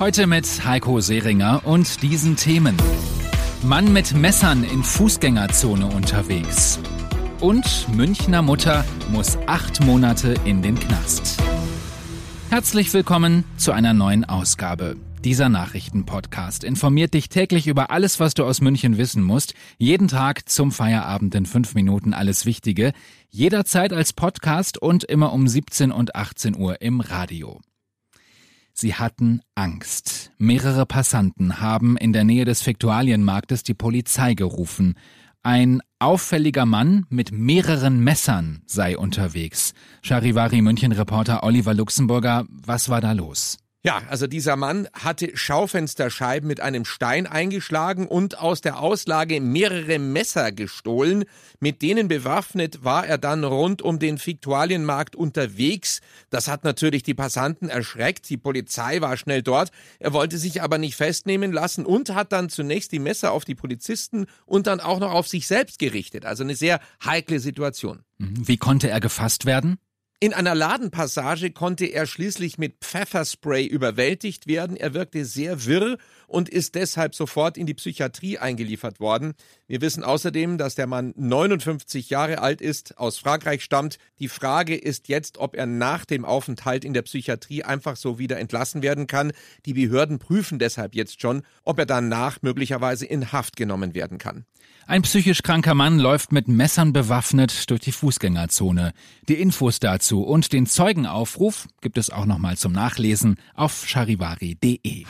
Heute mit Heiko Seringer und diesen Themen. Mann mit Messern in Fußgängerzone unterwegs. Und Münchner Mutter muss acht Monate in den Knast. Herzlich willkommen zu einer neuen Ausgabe. Dieser Nachrichtenpodcast informiert dich täglich über alles, was du aus München wissen musst. Jeden Tag zum Feierabend in fünf Minuten alles Wichtige. Jederzeit als Podcast und immer um 17 und 18 Uhr im Radio. Sie hatten Angst. Mehrere Passanten haben in der Nähe des Fiktualienmarktes die Polizei gerufen. Ein auffälliger Mann mit mehreren Messern sei unterwegs. Charivari München Reporter Oliver Luxemburger, was war da los? Ja, also dieser Mann hatte Schaufensterscheiben mit einem Stein eingeschlagen und aus der Auslage mehrere Messer gestohlen. Mit denen bewaffnet war er dann rund um den Fiktualienmarkt unterwegs. Das hat natürlich die Passanten erschreckt. Die Polizei war schnell dort. Er wollte sich aber nicht festnehmen lassen und hat dann zunächst die Messer auf die Polizisten und dann auch noch auf sich selbst gerichtet. Also eine sehr heikle Situation. Wie konnte er gefasst werden? In einer Ladenpassage konnte er schließlich mit Pfefferspray überwältigt werden. Er wirkte sehr wirr und ist deshalb sofort in die Psychiatrie eingeliefert worden. Wir wissen außerdem, dass der Mann 59 Jahre alt ist, aus Frankreich stammt. Die Frage ist jetzt, ob er nach dem Aufenthalt in der Psychiatrie einfach so wieder entlassen werden kann. Die Behörden prüfen deshalb jetzt schon, ob er danach möglicherweise in Haft genommen werden kann. Ein psychisch kranker Mann läuft mit Messern bewaffnet durch die Fußgängerzone. Die Infos dazu und den Zeugenaufruf gibt es auch nochmal zum Nachlesen auf charivari.de.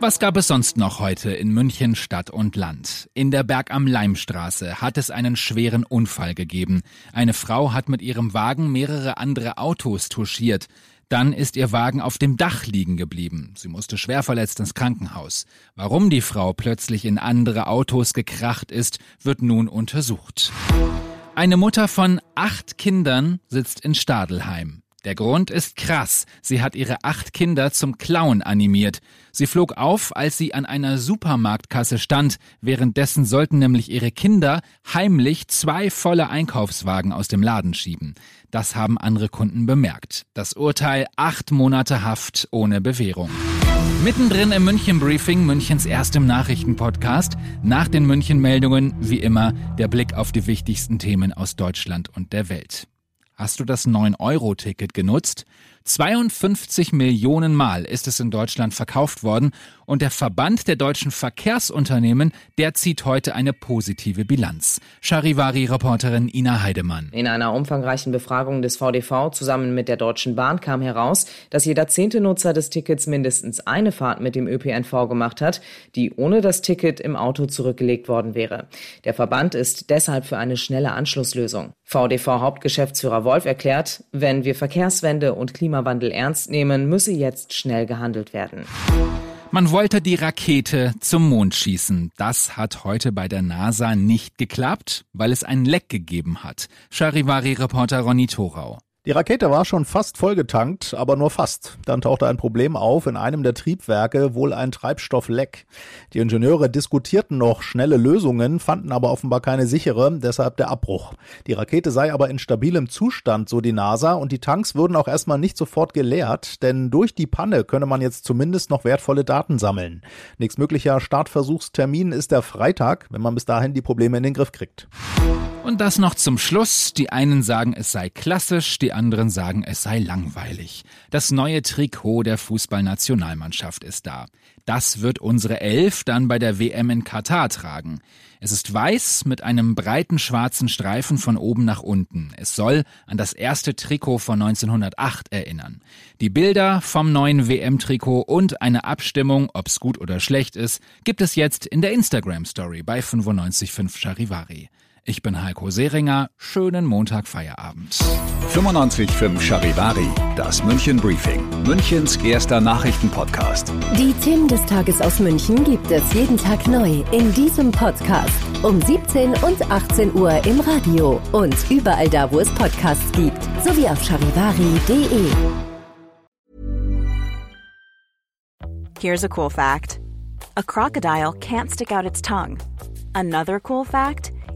Was gab es sonst noch heute in München Stadt und Land? In der Berg am Leimstraße hat es einen schweren Unfall gegeben. Eine Frau hat mit ihrem Wagen mehrere andere Autos touchiert. Dann ist ihr Wagen auf dem Dach liegen geblieben. Sie musste schwer verletzt ins Krankenhaus. Warum die Frau plötzlich in andere Autos gekracht ist, wird nun untersucht. Eine Mutter von acht Kindern sitzt in Stadelheim. Der Grund ist krass. Sie hat ihre acht Kinder zum Klauen animiert. Sie flog auf, als sie an einer Supermarktkasse stand. Währenddessen sollten nämlich ihre Kinder heimlich zwei volle Einkaufswagen aus dem Laden schieben. Das haben andere Kunden bemerkt. Das Urteil acht Monate Haft ohne Bewährung. Mittendrin im München Briefing, Münchens erstem Nachrichtenpodcast. Nach den München Meldungen, wie immer, der Blick auf die wichtigsten Themen aus Deutschland und der Welt. Hast du das 9-Euro-Ticket genutzt? 52 Millionen Mal ist es in Deutschland verkauft worden und der Verband der deutschen Verkehrsunternehmen, der zieht heute eine positive Bilanz. Charivari-Reporterin Ina Heidemann. In einer umfangreichen Befragung des VDV zusammen mit der Deutschen Bahn kam heraus, dass jeder zehnte Nutzer des Tickets mindestens eine Fahrt mit dem ÖPNV gemacht hat, die ohne das Ticket im Auto zurückgelegt worden wäre. Der Verband ist deshalb für eine schnelle Anschlusslösung. VDV-Hauptgeschäftsführer Wolf erklärt, wenn wir Verkehrswende und Klimawandel ernst nehmen, müsse jetzt schnell gehandelt werden. Man wollte die Rakete zum Mond schießen. Das hat heute bei der NASA nicht geklappt, weil es einen Leck gegeben hat. Charivari-Reporter Ronny Thorau. Die Rakete war schon fast vollgetankt, aber nur fast. Dann tauchte ein Problem auf, in einem der Triebwerke wohl ein Treibstoffleck. Die Ingenieure diskutierten noch schnelle Lösungen, fanden aber offenbar keine sichere, deshalb der Abbruch. Die Rakete sei aber in stabilem Zustand, so die NASA, und die Tanks würden auch erstmal nicht sofort geleert, denn durch die Panne könne man jetzt zumindest noch wertvolle Daten sammeln. Nächstmöglicher Startversuchstermin ist der Freitag, wenn man bis dahin die Probleme in den Griff kriegt. Und das noch zum Schluss. Die einen sagen, es sei klassisch, die anderen sagen, es sei langweilig. Das neue Trikot der Fußballnationalmannschaft ist da. Das wird unsere Elf dann bei der WM in Katar tragen. Es ist weiß mit einem breiten schwarzen Streifen von oben nach unten. Es soll an das erste Trikot von 1908 erinnern. Die Bilder vom neuen WM-Trikot und eine Abstimmung, ob's gut oder schlecht ist, gibt es jetzt in der Instagram-Story bei 955 Charivari. Ich bin Heiko Seringer. Schönen Montag Feierabend. 95.5 Charivari, das München Briefing, Münchens erster Nachrichtenpodcast. Die Themen des Tages aus München gibt es jeden Tag neu in diesem Podcast. Um 17 und 18 Uhr im Radio und überall da, wo es Podcasts gibt. Sowie auf charivari.de. Here's a cool fact a crocodile can't stick out its tongue. Another cool fact